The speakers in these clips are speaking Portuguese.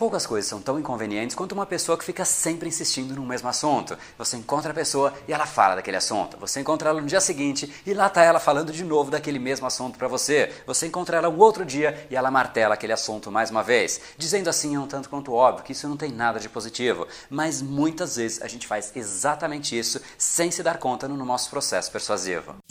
Poucas coisas são tão inconvenientes quanto uma pessoa que fica sempre insistindo no mesmo assunto. Você encontra a pessoa e ela fala daquele assunto. Você encontra ela no dia seguinte e lá está ela falando de novo daquele mesmo assunto para você. Você encontra ela um outro dia e ela martela aquele assunto mais uma vez. Dizendo assim é um tanto quanto óbvio que isso não tem nada de positivo, mas muitas vezes a gente faz exatamente isso sem se dar conta no nosso processo persuasivo.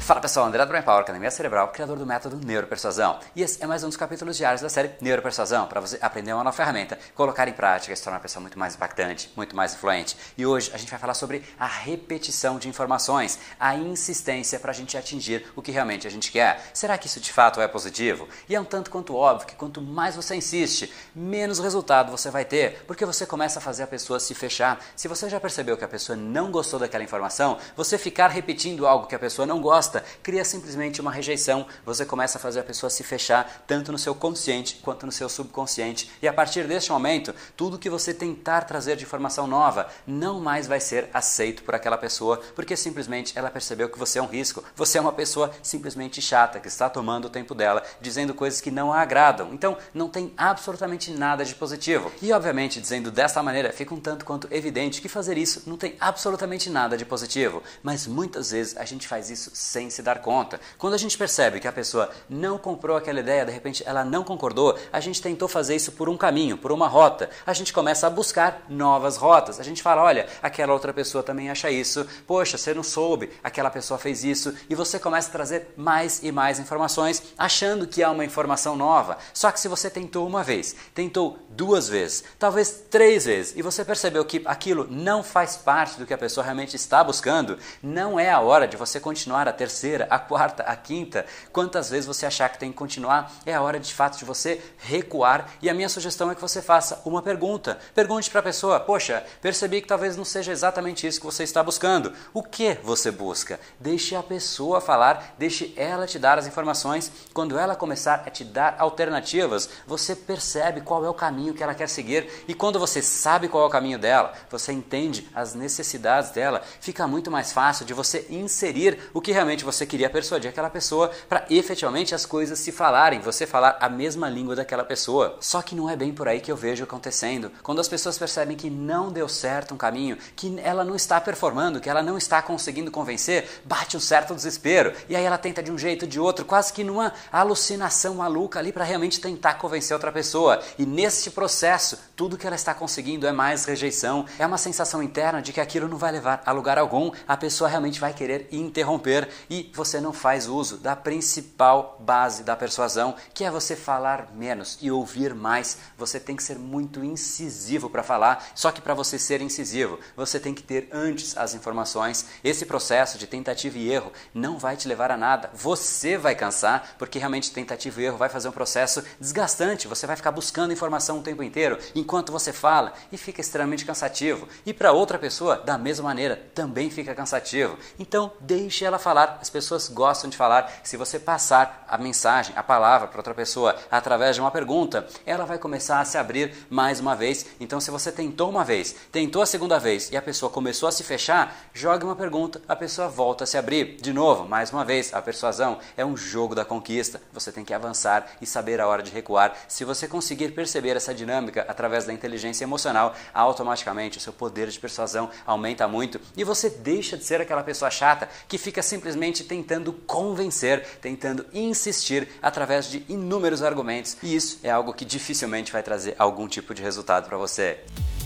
Fala pessoal, André do Power, Academia Cerebral, criador do método Neuropersuasão. E esse é mais um dos capítulos diários da série Neuropersuasão, para você aprender uma nova ferramenta, colocar em prática e se tornar uma pessoa muito mais impactante, muito mais influente. E hoje a gente vai falar sobre a repetição de informações, a insistência para a gente atingir o que realmente a gente quer. Será que isso de fato é positivo? E é um tanto quanto óbvio que quanto mais você insiste, menos resultado você vai ter, porque você começa a fazer a pessoa se fechar. Se você já percebeu que a pessoa não gostou daquela informação, você ficar repetindo algo que a pessoa não gosta, cria simplesmente uma rejeição. Você começa a fazer a pessoa se fechar tanto no seu consciente quanto no seu subconsciente. E a partir deste momento, tudo que você tentar trazer de informação nova não mais vai ser aceito por aquela pessoa, porque simplesmente ela percebeu que você é um risco. Você é uma pessoa simplesmente chata que está tomando o tempo dela, dizendo coisas que não a agradam. Então, não tem absolutamente nada de positivo. E obviamente, dizendo dessa maneira, fica um tanto quanto evidente que fazer isso não tem absolutamente nada de positivo. Mas muitas vezes a gente faz isso sem se dar conta. Quando a gente percebe que a pessoa não comprou aquela ideia, de repente ela não concordou, a gente tentou fazer isso por um caminho, por uma rota. A gente começa a buscar novas rotas. A gente fala: olha, aquela outra pessoa também acha isso, poxa, você não soube, aquela pessoa fez isso, e você começa a trazer mais e mais informações, achando que há uma informação nova. Só que se você tentou uma vez, tentou duas vezes, talvez três vezes, e você percebeu que aquilo não faz parte do que a pessoa realmente está buscando, não é a hora de você continuar a ter terceira, a quarta, a quinta, quantas vezes você achar que tem que continuar, é a hora de fato de você recuar. E a minha sugestão é que você faça uma pergunta. Pergunte para a pessoa: Poxa, percebi que talvez não seja exatamente isso que você está buscando. O que você busca? Deixe a pessoa falar, deixe ela te dar as informações. Quando ela começar a te dar alternativas, você percebe qual é o caminho que ela quer seguir. E quando você sabe qual é o caminho dela, você entende as necessidades dela, fica muito mais fácil de você inserir o que realmente você queria persuadir aquela pessoa para efetivamente as coisas se falarem, você falar a mesma língua daquela pessoa. Só que não é bem por aí que eu vejo acontecendo. Quando as pessoas percebem que não deu certo um caminho, que ela não está performando, que ela não está conseguindo convencer, bate um certo desespero. E aí ela tenta de um jeito ou de outro, quase que numa alucinação maluca ali para realmente tentar convencer outra pessoa. E nesse processo, tudo que ela está conseguindo é mais rejeição, é uma sensação interna de que aquilo não vai levar a lugar algum, a pessoa realmente vai querer interromper e você não faz uso da principal base da persuasão, que é você falar menos e ouvir mais. Você tem que ser muito incisivo para falar, só que para você ser incisivo, você tem que ter antes as informações. Esse processo de tentativa e erro não vai te levar a nada. Você vai cansar, porque realmente tentativa e erro vai fazer um processo desgastante. Você vai ficar buscando informação o tempo inteiro enquanto você fala e fica extremamente cansativo. E para outra pessoa, da mesma maneira, também fica cansativo. Então, deixe ela falar as pessoas gostam de falar. Se você passar a mensagem, a palavra para outra pessoa através de uma pergunta, ela vai começar a se abrir mais uma vez. Então, se você tentou uma vez, tentou a segunda vez e a pessoa começou a se fechar, jogue uma pergunta, a pessoa volta a se abrir. De novo, mais uma vez, a persuasão é um jogo da conquista. Você tem que avançar e saber a hora de recuar. Se você conseguir perceber essa dinâmica através da inteligência emocional, automaticamente o seu poder de persuasão aumenta muito e você deixa de ser aquela pessoa chata que fica simplesmente tentando convencer, tentando insistir através de inúmeros argumentos. E isso é algo que dificilmente vai trazer algum tipo de resultado para você.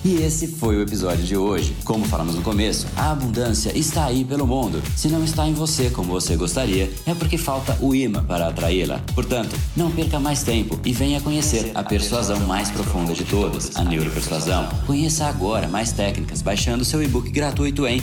E esse foi o episódio de hoje. Como falamos no começo, a abundância está aí pelo mundo. Se não está em você como você gostaria, é porque falta o imã para atraí-la. Portanto, não perca mais tempo e venha conhecer a persuasão mais profunda de todas, a neuropersuasão. Conheça agora mais técnicas baixando seu e-book gratuito em